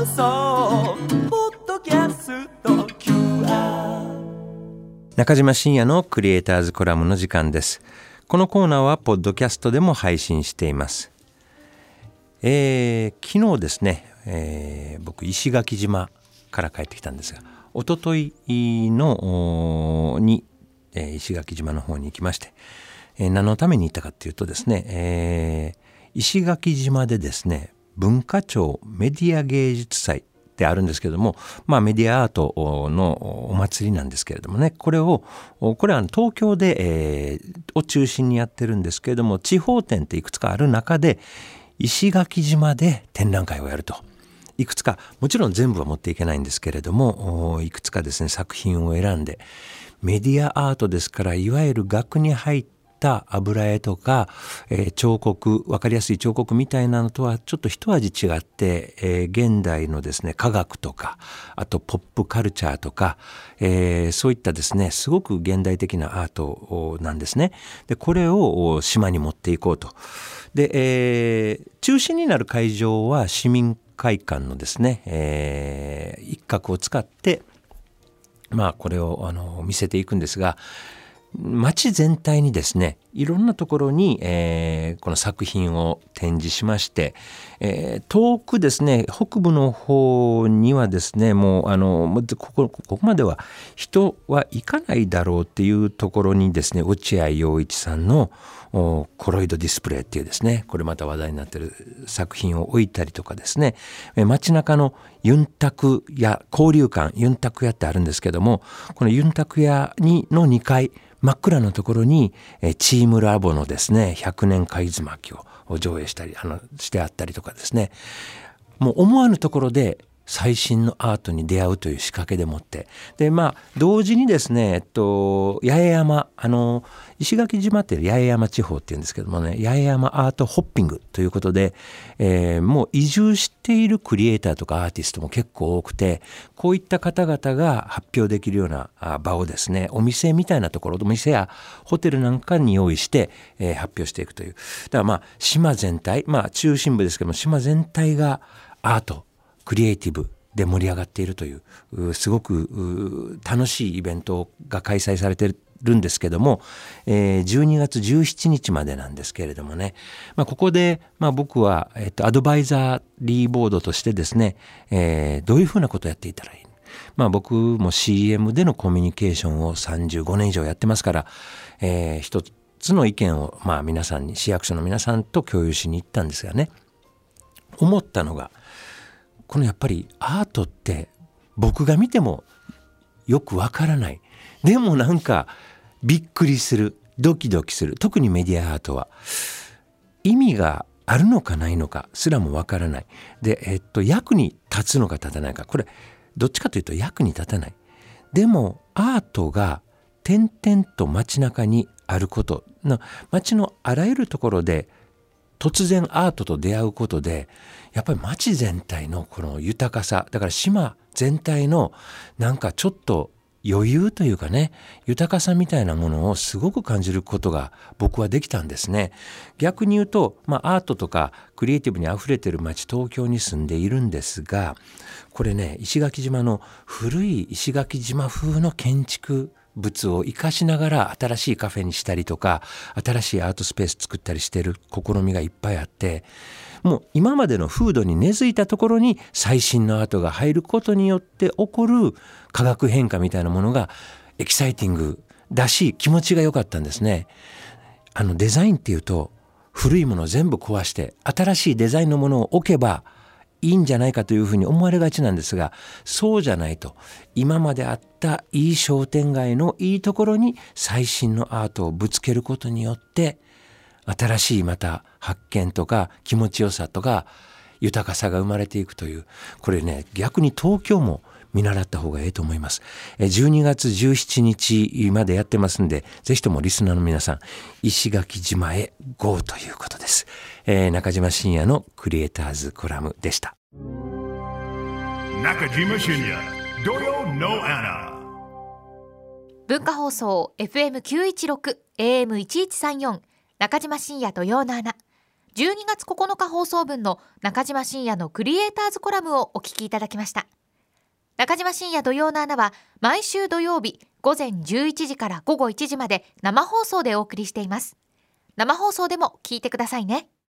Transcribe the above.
放送ポッドキャスト。QR 中島信也のクリエイターズコラムの時間です。このコーナーはポッドキャストでも配信しています。えー昨日ですね、えー僕石垣島から帰ってきたんですが一昨日のおに、えー石垣島の方に行きまして、えー何のために行ったかっていうとですね、えー石垣島でですね文化庁メディア芸術祭ってあるんですけれども、まあ、メディアアートのお祭りなんですけれどもねこれをこれは東京で、えーを中心にやってるんですけれども地方展っていくつかある中で石垣島で展覧会をやると。いくつかもちろん全部は持っていけないんですけれどもいくつかですね作品を選んでメディアアートですからいわゆる額に入った油絵とか、えー彫刻分かりやすい彫刻みたいなのとはちょっと一味違って、えー現代のですね科学とかあとポップカルチャーとか、えーそういったですねすごく現代的なアートなんですね。でこれを島に持っていこうと。で、え中心になる会場は市民会館のですね、え一角を使ってまあこれをあの見せていくんですが街全体にですねいろんなところに、えーこの作品を展示しまして、えー遠くですね北部の方にはですねもうあのここここまでは人は行かないだろうっていうところにですね落合陽一さんのコロイドディスプレイっていうですねこれまた話題になってる作品を置いたりとかですねえ街中のユンタク屋交流館ユンタク屋ってあるんですけどもこのユンタク屋にの2階真っ暗なところにえーチームラボのですね100年貝渦巻きを上映したりあのしてあったりとかですね。もう思わぬところで最新のアートに出会うという仕掛けでもって。でまあ同時にですねえっと八重山あの石垣島って八重山地方っていうんですけどもね八重山アートホッピングということで、えーもう移住しているクリエイターとかアーティストも結構多くてこういった方々が発表できるような場をですねお店みたいなところお店やホテルなんかに用意して、えー発表していくという。だからまあ島全体まあ中心部ですけども島全体がアートクリエイティブで盛り上がっているというすごく楽しいイベントが開催されているんですけども、えー12月17日までなんですけれどもね、まあ、ここで、まあ、僕は、えっと、アドバイザリーボードとしてですね、えーどういうふうなことをやっていたらいい？まあ僕も CM でのコミュニケーションを35年以上やってますから、えー一つの意見をまあ皆さんに市役所の皆さんと共有しに行ったんですがね。思ったのがこのやっぱりアートって僕が見てもよくわからない。でもなんかびっくりするドキドキする。特にメディアアートは。意味があるのかないのかすらもわからない。で、えっと、役に立つのか立たないか。これどっちかというと役に立たない。でもアートが点々と街中にあること。な街のあらゆるところで突然アートと出会うことでやっぱり街全体のこの豊かさだから島全体のなんかちょっと余裕というかね豊かさみたいなものをすごく感じることが僕はできたんですね。逆に言うと、まあ、アートとかクリエイティブにあふれてる街東京に住んでいるんですがこれね石垣島の古い石垣島風の建築物を生かしながら新しいカフェにしたりとか新しいアートスペース作ったりしてる試みがいっぱいあってもう今までの風土に根付いたところに最新のアートが入ることによって起こる化学変化みたいなものがエキサイティングだし気持ちが良かったんですね。あのデザインっていうと古いものを全部壊して新しいデザインのものを置けばいいんじゃないかというふうに思われがちなんですがそうじゃないと今まであったいい商店街のいいところに最新のアートをぶつけることによって新しいまた発見とか気持ちよさとか豊かさが生まれていくというこれね逆に東京も見習った方がいいと思います。え12月17日までやってますんで、ぜひともリスナーの皆さん、石垣島へ GO ということです。えー中島信也のクリエイターズコラムでした。Nakajima Shinya, Doyo no Anna. 文化放送 FM916 AM1134 中島深夜土曜の穴12月9日放送分の中島深也のクリエイターズコラムをお聞きいただきました中島深也土曜の穴は毎週土曜日午前11時から午後1時まで生放送でお送りしています。生放送でも聞いてくださいね。